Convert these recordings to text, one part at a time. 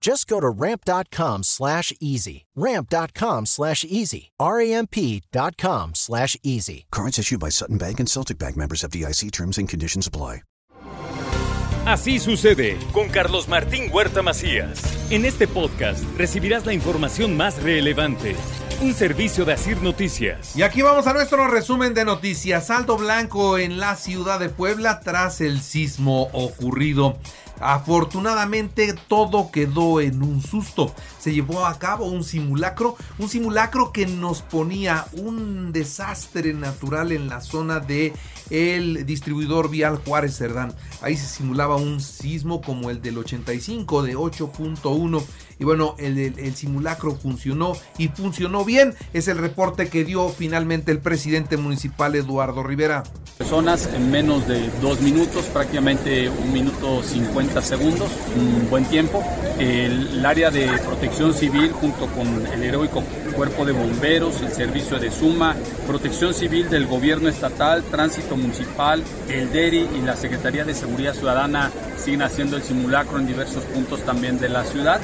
Just go to ramp.com slash easy. Ramp.com slash easy. R-A-M-P.com slash easy. Cards issued by Sutton Bank and Celtic Bank members of DIC terms and conditions apply. Así sucede con Carlos Martín Huerta Macías. En este podcast recibirás la información más relevante. Un servicio de Asir Noticias. Y aquí vamos a nuestro resumen de noticias. Saldo blanco en la ciudad de Puebla tras el sismo ocurrido. Afortunadamente todo quedó en un susto. Se llevó a cabo un simulacro, un simulacro que nos ponía un desastre natural en la zona de el distribuidor vial Juárez Cerdán. Ahí se simulaba un sismo como el del 85 de 8.1 y bueno, el, simulacro funcionó y funcionó bien. Es el reporte que dio finalmente el presidente municipal Eduardo Rivera. Personas en menos de dos minutos, prácticamente un minuto 50 segundos, un buen tiempo. El, área de protección civil junto con el heroico cuerpo de bomberos, el servicio de suma, protección civil del gobierno estatal, tránsito municipal, el DERI y la Secretaría de Seguridad Ciudadana siguen haciendo el simulacro en diversos puntos también de la ciudad.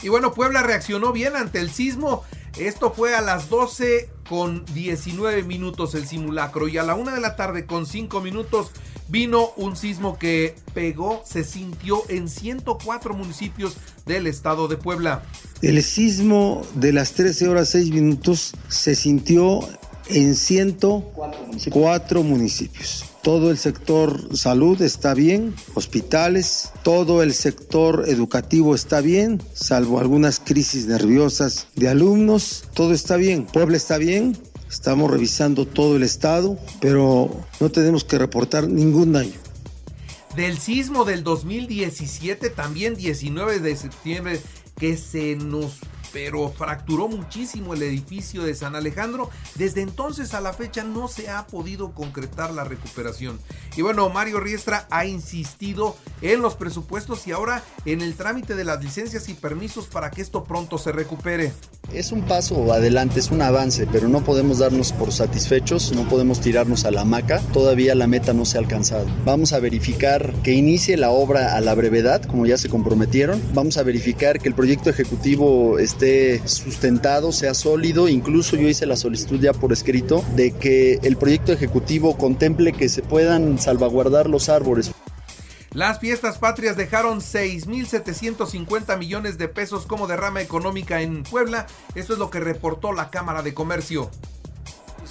Y bueno, Puebla reaccionó bien ante el sismo. Esto fue a las 12 con 19 minutos el simulacro y a la 1 de la tarde con 5 minutos vino un sismo que pegó, se sintió en 104 municipios del estado de Puebla. El sismo de las 13 horas 6 minutos se sintió en 104 municipios. Todo el sector salud está bien, hospitales, todo el sector educativo está bien, salvo algunas crisis nerviosas de alumnos, todo está bien. Puebla está bien, estamos revisando todo el estado, pero no tenemos que reportar ningún daño. Del sismo del 2017, también 19 de septiembre, que se nos pero fracturó muchísimo el edificio de San Alejandro. Desde entonces a la fecha no se ha podido concretar la recuperación. Y bueno, Mario Riestra ha insistido en los presupuestos y ahora en el trámite de las licencias y permisos para que esto pronto se recupere. Es un paso adelante, es un avance, pero no podemos darnos por satisfechos, no podemos tirarnos a la hamaca, todavía la meta no se ha alcanzado. Vamos a verificar que inicie la obra a la brevedad, como ya se comprometieron. Vamos a verificar que el proyecto ejecutivo esté sustentado, sea sólido. Incluso yo hice la solicitud ya por escrito de que el proyecto ejecutivo contemple que se puedan salvaguardar los árboles. Las fiestas patrias dejaron 6.750 millones de pesos como derrama económica en Puebla. Esto es lo que reportó la Cámara de Comercio.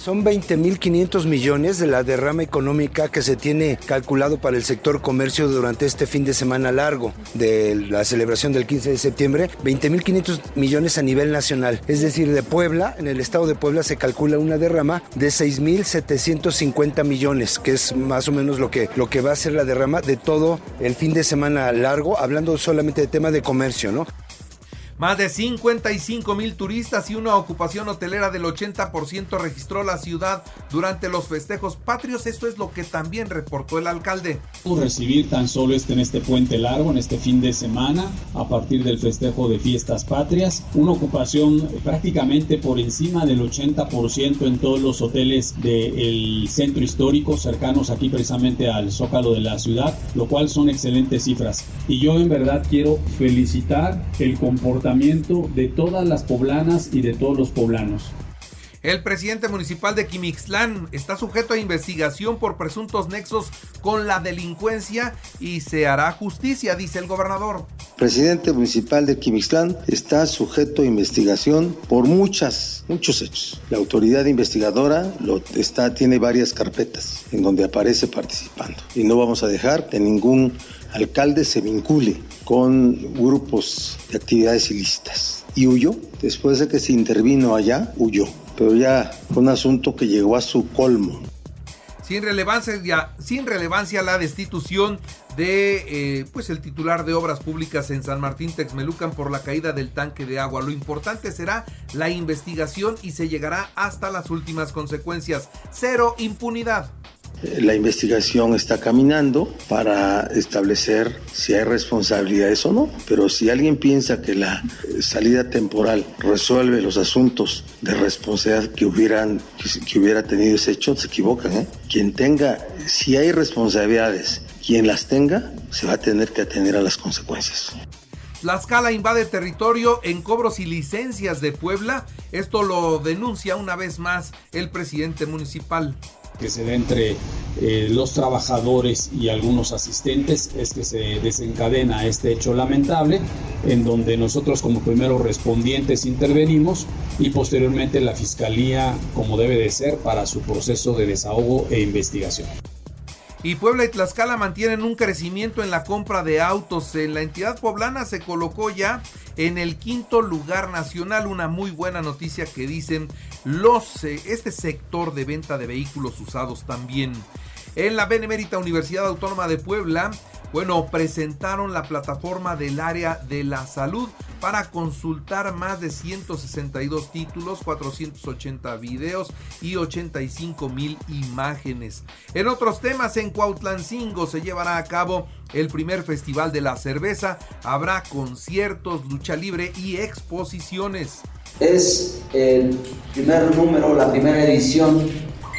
Son 20.500 millones de la derrama económica que se tiene calculado para el sector comercio durante este fin de semana largo de la celebración del 15 de septiembre. 20.500 millones a nivel nacional. Es decir, de Puebla, en el estado de Puebla se calcula una derrama de 6.750 millones, que es más o menos lo que, lo que va a ser la derrama de todo el fin de semana largo, hablando solamente de tema de comercio, ¿no? Más de 55 mil turistas y una ocupación hotelera del 80% registró la ciudad durante los festejos patrios. Esto es lo que también reportó el alcalde. Recibir tan solo este en este puente largo, en este fin de semana, a partir del festejo de fiestas patrias, una ocupación prácticamente por encima del 80% en todos los hoteles del centro histórico cercanos aquí precisamente al zócalo de la ciudad, lo cual son excelentes cifras. Y yo en verdad quiero felicitar el comportamiento de todas las poblanas y de todos los poblanos. El presidente municipal de Quimixlán está sujeto a investigación por presuntos nexos con la delincuencia y se hará justicia, dice el gobernador. Presidente municipal de Quimixlán está sujeto a investigación por muchas muchos hechos. La autoridad investigadora lo está, tiene varias carpetas en donde aparece participando y no vamos a dejar que ningún alcalde se vincule con grupos de actividades ilícitas. Y huyó, después de que se intervino allá, huyó. Pero ya fue un asunto que llegó a su colmo. Sin relevancia, sin relevancia la destitución de eh, pues el titular de obras públicas en San Martín Texmelucan por la caída del tanque de agua. Lo importante será la investigación y se llegará hasta las últimas consecuencias. Cero impunidad. La investigación está caminando para establecer si hay responsabilidades o no, pero si alguien piensa que la salida temporal resuelve los asuntos de responsabilidad que hubieran que hubiera tenido ese hecho, se equivocan. ¿eh? Quien tenga, si hay responsabilidades, quien las tenga, se va a tener que atender a las consecuencias. La escala invade territorio en cobros y licencias de Puebla. Esto lo denuncia una vez más el presidente municipal que se da entre eh, los trabajadores y algunos asistentes es que se desencadena este hecho lamentable, en donde nosotros como primeros respondientes intervenimos y posteriormente la Fiscalía, como debe de ser, para su proceso de desahogo e investigación. Y Puebla y Tlaxcala mantienen un crecimiento en la compra de autos. En la entidad poblana se colocó ya en el quinto lugar nacional. Una muy buena noticia que dicen los, eh, este sector de venta de vehículos usados también. En la Benemérita Universidad Autónoma de Puebla bueno, presentaron la plataforma del área de la salud para consultar más de 162 títulos, 480 videos y 85 mil imágenes. En otros temas, en Cuautlancingo se llevará a cabo el primer festival de la cerveza. Habrá conciertos, lucha libre y exposiciones. Es el primer número, la primera edición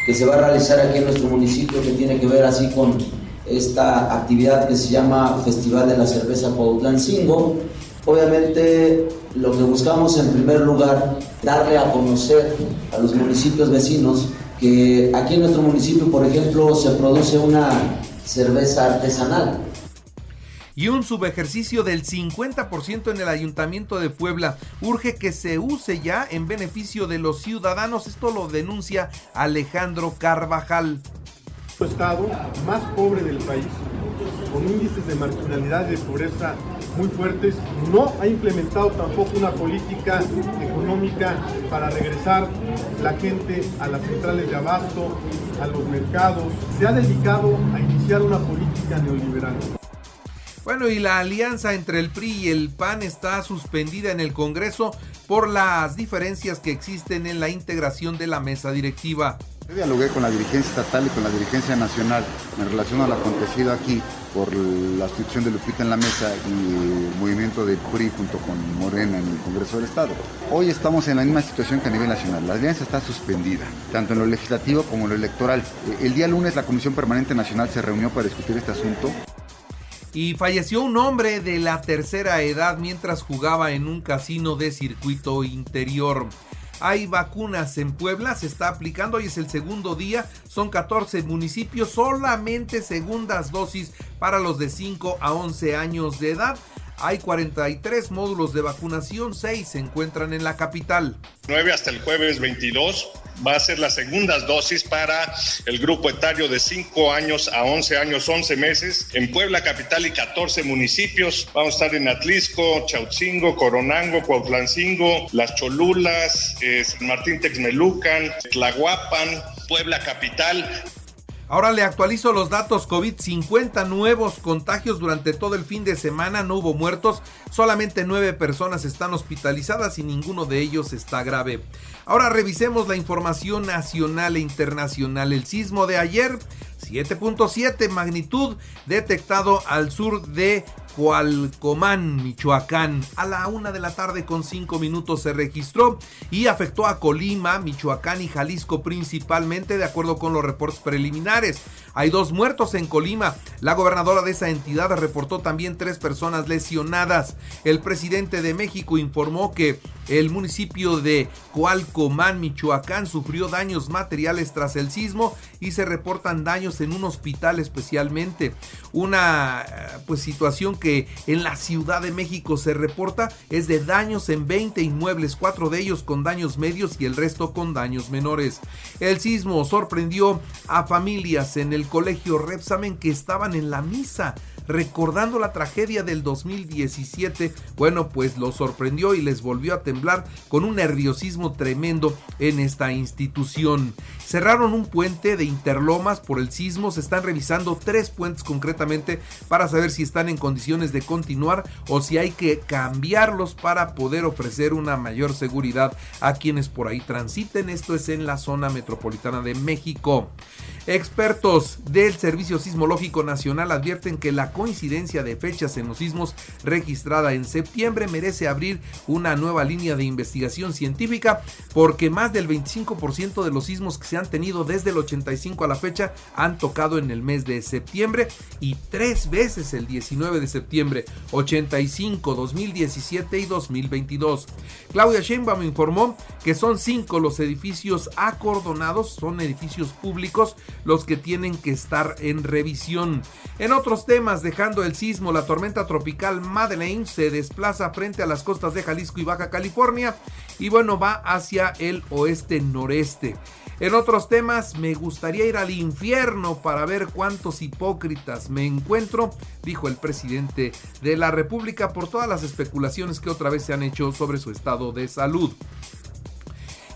que se va a realizar aquí en nuestro municipio que tiene que ver así con esta actividad que se llama Festival de la Cerveza Cuautlancingo. Obviamente lo que buscamos en primer lugar, darle a conocer a los municipios vecinos que aquí en nuestro municipio, por ejemplo, se produce una cerveza artesanal. Y un subejercicio del 50% en el Ayuntamiento de Puebla urge que se use ya en beneficio de los ciudadanos. Esto lo denuncia Alejandro Carvajal estado más pobre del país, con índices de marginalidad y de pobreza muy fuertes, no ha implementado tampoco una política económica para regresar la gente a las centrales de abasto, a los mercados. Se ha dedicado a iniciar una política neoliberal. Bueno, y la alianza entre el PRI y el PAN está suspendida en el Congreso por las diferencias que existen en la integración de la mesa directiva. Dialogué con la dirigencia estatal y con la dirigencia nacional en relación a lo acontecido aquí por la institución de Lupita en la mesa y el movimiento del PRI junto con Morena en el Congreso del Estado. Hoy estamos en la misma situación que a nivel nacional. La alianza está suspendida, tanto en lo legislativo como en lo electoral. El día lunes la Comisión Permanente Nacional se reunió para discutir este asunto. Y falleció un hombre de la tercera edad mientras jugaba en un casino de circuito interior. Hay vacunas en Puebla, se está aplicando, hoy es el segundo día, son 14 municipios, solamente segundas dosis para los de 5 a 11 años de edad. Hay 43 módulos de vacunación, 6 se encuentran en la capital. 9 hasta el jueves 22 va a ser las segundas dosis para el grupo etario de 5 años a 11 años, 11 meses. En Puebla capital y 14 municipios. Vamos a estar en Atlisco, Chautzingo, Coronango, Cuautlancingo, Las Cholulas, eh, San Martín Texmelucan, Tlahuapan, Puebla capital. Ahora le actualizo los datos COVID, 50 nuevos contagios durante todo el fin de semana, no hubo muertos, solamente 9 personas están hospitalizadas y ninguno de ellos está grave. Ahora revisemos la información nacional e internacional. El sismo de ayer, 7.7 magnitud, detectado al sur de Cualcomán, Michoacán. A la una de la tarde con cinco minutos se registró y afectó a Colima, Michoacán y Jalisco principalmente, de acuerdo con los reportes preliminares. Hay dos muertos en Colima. La gobernadora de esa entidad reportó también tres personas lesionadas. El presidente de México informó que el municipio de Coalcomán, Michoacán, sufrió daños materiales tras el sismo y se reportan daños en un hospital especialmente. Una eh, pues situación que en la Ciudad de México se reporta es de daños en 20 inmuebles, cuatro de ellos con daños medios y el resto con daños menores. El sismo sorprendió a familias en el colegio Repsamen que estaban en la misa recordando la tragedia del 2017, bueno, pues lo sorprendió y les volvió a temblar con un nerviosismo tremendo en esta institución. Cerraron un puente de Interlomas por el sismo, se están revisando tres puentes concretamente para saber si están en condiciones de continuar o si hay que cambiarlos para poder ofrecer una mayor seguridad a quienes por ahí transiten. Esto es en la zona metropolitana de México. Expertos del Servicio Sismológico Nacional advierten que la coincidencia de fechas en los sismos registrada en septiembre merece abrir una nueva línea de investigación científica porque más del 25% de los sismos que se han tenido desde el 85 a la fecha han tocado en el mes de septiembre y tres veces el 19 de septiembre, 85, 2017 y 2022. Claudia Sheinbaum informó que son cinco los edificios acordonados, son edificios públicos los que tienen que estar en revisión. En otros temas, dejando el sismo, la tormenta tropical Madeleine se desplaza frente a las costas de Jalisco y Baja California y bueno, va hacia el oeste noreste. En otros temas, me gustaría ir al infierno para ver cuántos hipócritas me encuentro, dijo el presidente de la República por todas las especulaciones que otra vez se han hecho sobre su estado de salud.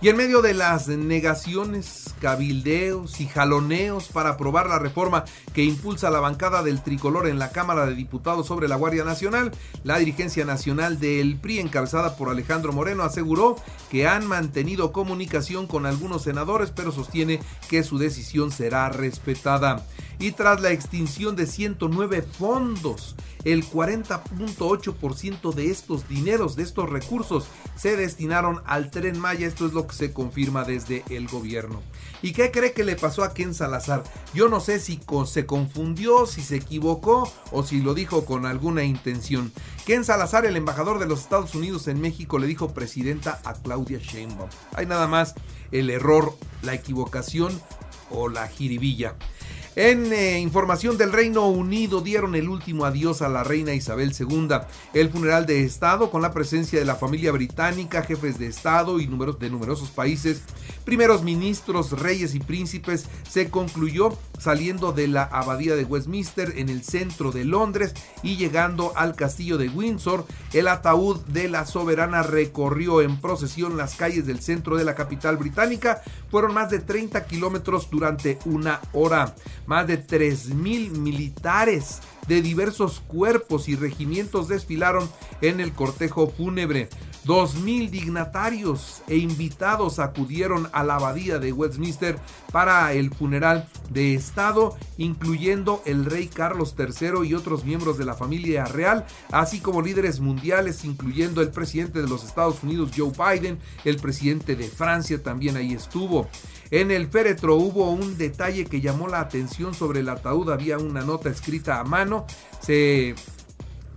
Y en medio de las negaciones, cabildeos y jaloneos para aprobar la reforma que impulsa la bancada del tricolor en la Cámara de Diputados sobre la Guardia Nacional, la dirigencia nacional del PRI, encabezada por Alejandro Moreno, aseguró que han mantenido comunicación con algunos senadores, pero sostiene que su decisión será respetada. Y tras la extinción de 109 fondos el 40.8% de estos dineros, de estos recursos, se destinaron al tren Maya. Esto es lo que se confirma desde el gobierno. ¿Y qué cree que le pasó a Ken Salazar? Yo no sé si se confundió, si se equivocó o si lo dijo con alguna intención. Ken Salazar, el embajador de los Estados Unidos en México, le dijo presidenta a Claudia Sheinbaum. Hay nada más el error, la equivocación o la jiribilla. En eh, información del Reino Unido dieron el último adiós a la reina Isabel II. El funeral de Estado con la presencia de la familia británica, jefes de Estado y números de numerosos países, primeros ministros, reyes y príncipes se concluyó saliendo de la abadía de Westminster en el centro de Londres y llegando al castillo de Windsor. El ataúd de la soberana recorrió en procesión las calles del centro de la capital británica. Fueron más de 30 kilómetros durante una hora. Más de 3.000 militares de diversos cuerpos y regimientos desfilaron en el cortejo fúnebre. Dos mil dignatarios e invitados acudieron a la abadía de Westminster para el funeral de Estado, incluyendo el rey Carlos III y otros miembros de la familia real, así como líderes mundiales, incluyendo el presidente de los Estados Unidos, Joe Biden, el presidente de Francia también ahí estuvo. En el féretro hubo un detalle que llamó la atención sobre el ataúd, había una nota escrita a mano, se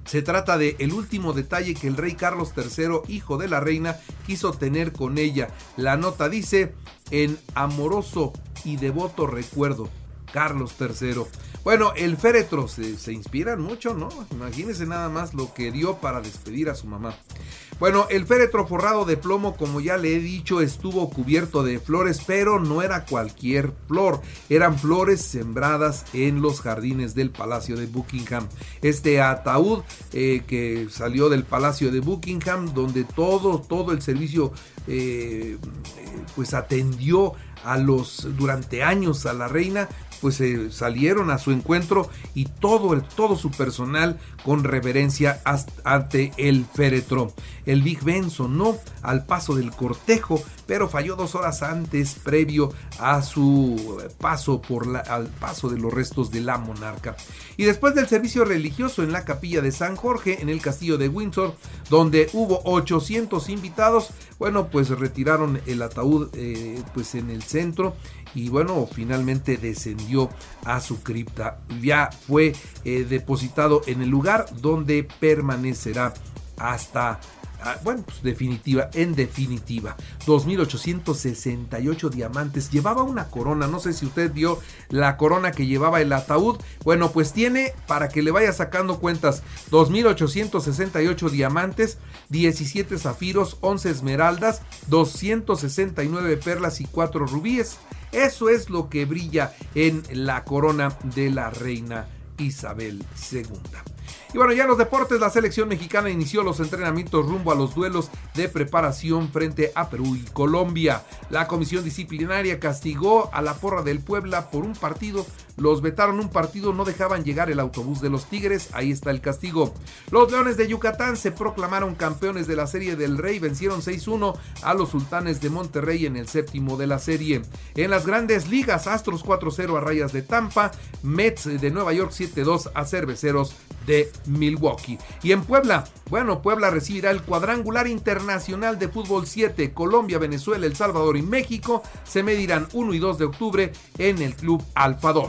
se trata de el último detalle que el rey Carlos III, hijo de la reina, quiso tener con ella. La nota dice, en amoroso y devoto recuerdo, Carlos III. Bueno, el féretro se, se inspiran mucho, ¿no? Imagínense nada más lo que dio para despedir a su mamá. Bueno, el féretro forrado de plomo, como ya le he dicho, estuvo cubierto de flores, pero no era cualquier flor, eran flores sembradas en los jardines del Palacio de Buckingham. Este ataúd eh, que salió del Palacio de Buckingham, donde todo, todo el servicio eh, pues atendió a los durante años a la reina pues eh, salieron a su encuentro y todo, el, todo su personal con reverencia ante el féretro. El Big Ben sonó al paso del cortejo, pero falló dos horas antes, previo a su paso por al paso de los restos de la monarca. Y después del servicio religioso en la capilla de San Jorge, en el castillo de Windsor, donde hubo 800 invitados, bueno, pues retiraron el ataúd eh, pues en el centro y bueno, finalmente descendió a su cripta. Ya fue eh, depositado en el lugar donde permanecerá hasta Ah, bueno, pues definitiva, en definitiva, 2.868 diamantes. Llevaba una corona, no sé si usted vio la corona que llevaba el ataúd. Bueno, pues tiene, para que le vaya sacando cuentas, 2.868 diamantes, 17 zafiros, 11 esmeraldas, 269 perlas y 4 rubíes. Eso es lo que brilla en la corona de la reina Isabel II. Y bueno, ya en los deportes, la selección mexicana inició los entrenamientos rumbo a los duelos de preparación frente a Perú y Colombia. La comisión disciplinaria castigó a la porra del Puebla por un partido. Los vetaron un partido, no dejaban llegar el autobús de los Tigres. Ahí está el castigo. Los Leones de Yucatán se proclamaron campeones de la Serie del Rey. Vencieron 6-1 a los Sultanes de Monterrey en el séptimo de la serie. En las grandes ligas, Astros 4-0 a Rayas de Tampa. Mets de Nueva York 7-2 a Cerveceros de Milwaukee. Y en Puebla, bueno, Puebla recibirá el cuadrangular internacional de fútbol 7. Colombia, Venezuela, El Salvador y México se medirán 1 y 2 de octubre en el Club Alfa 2.